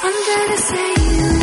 Under the same sky,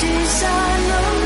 desire no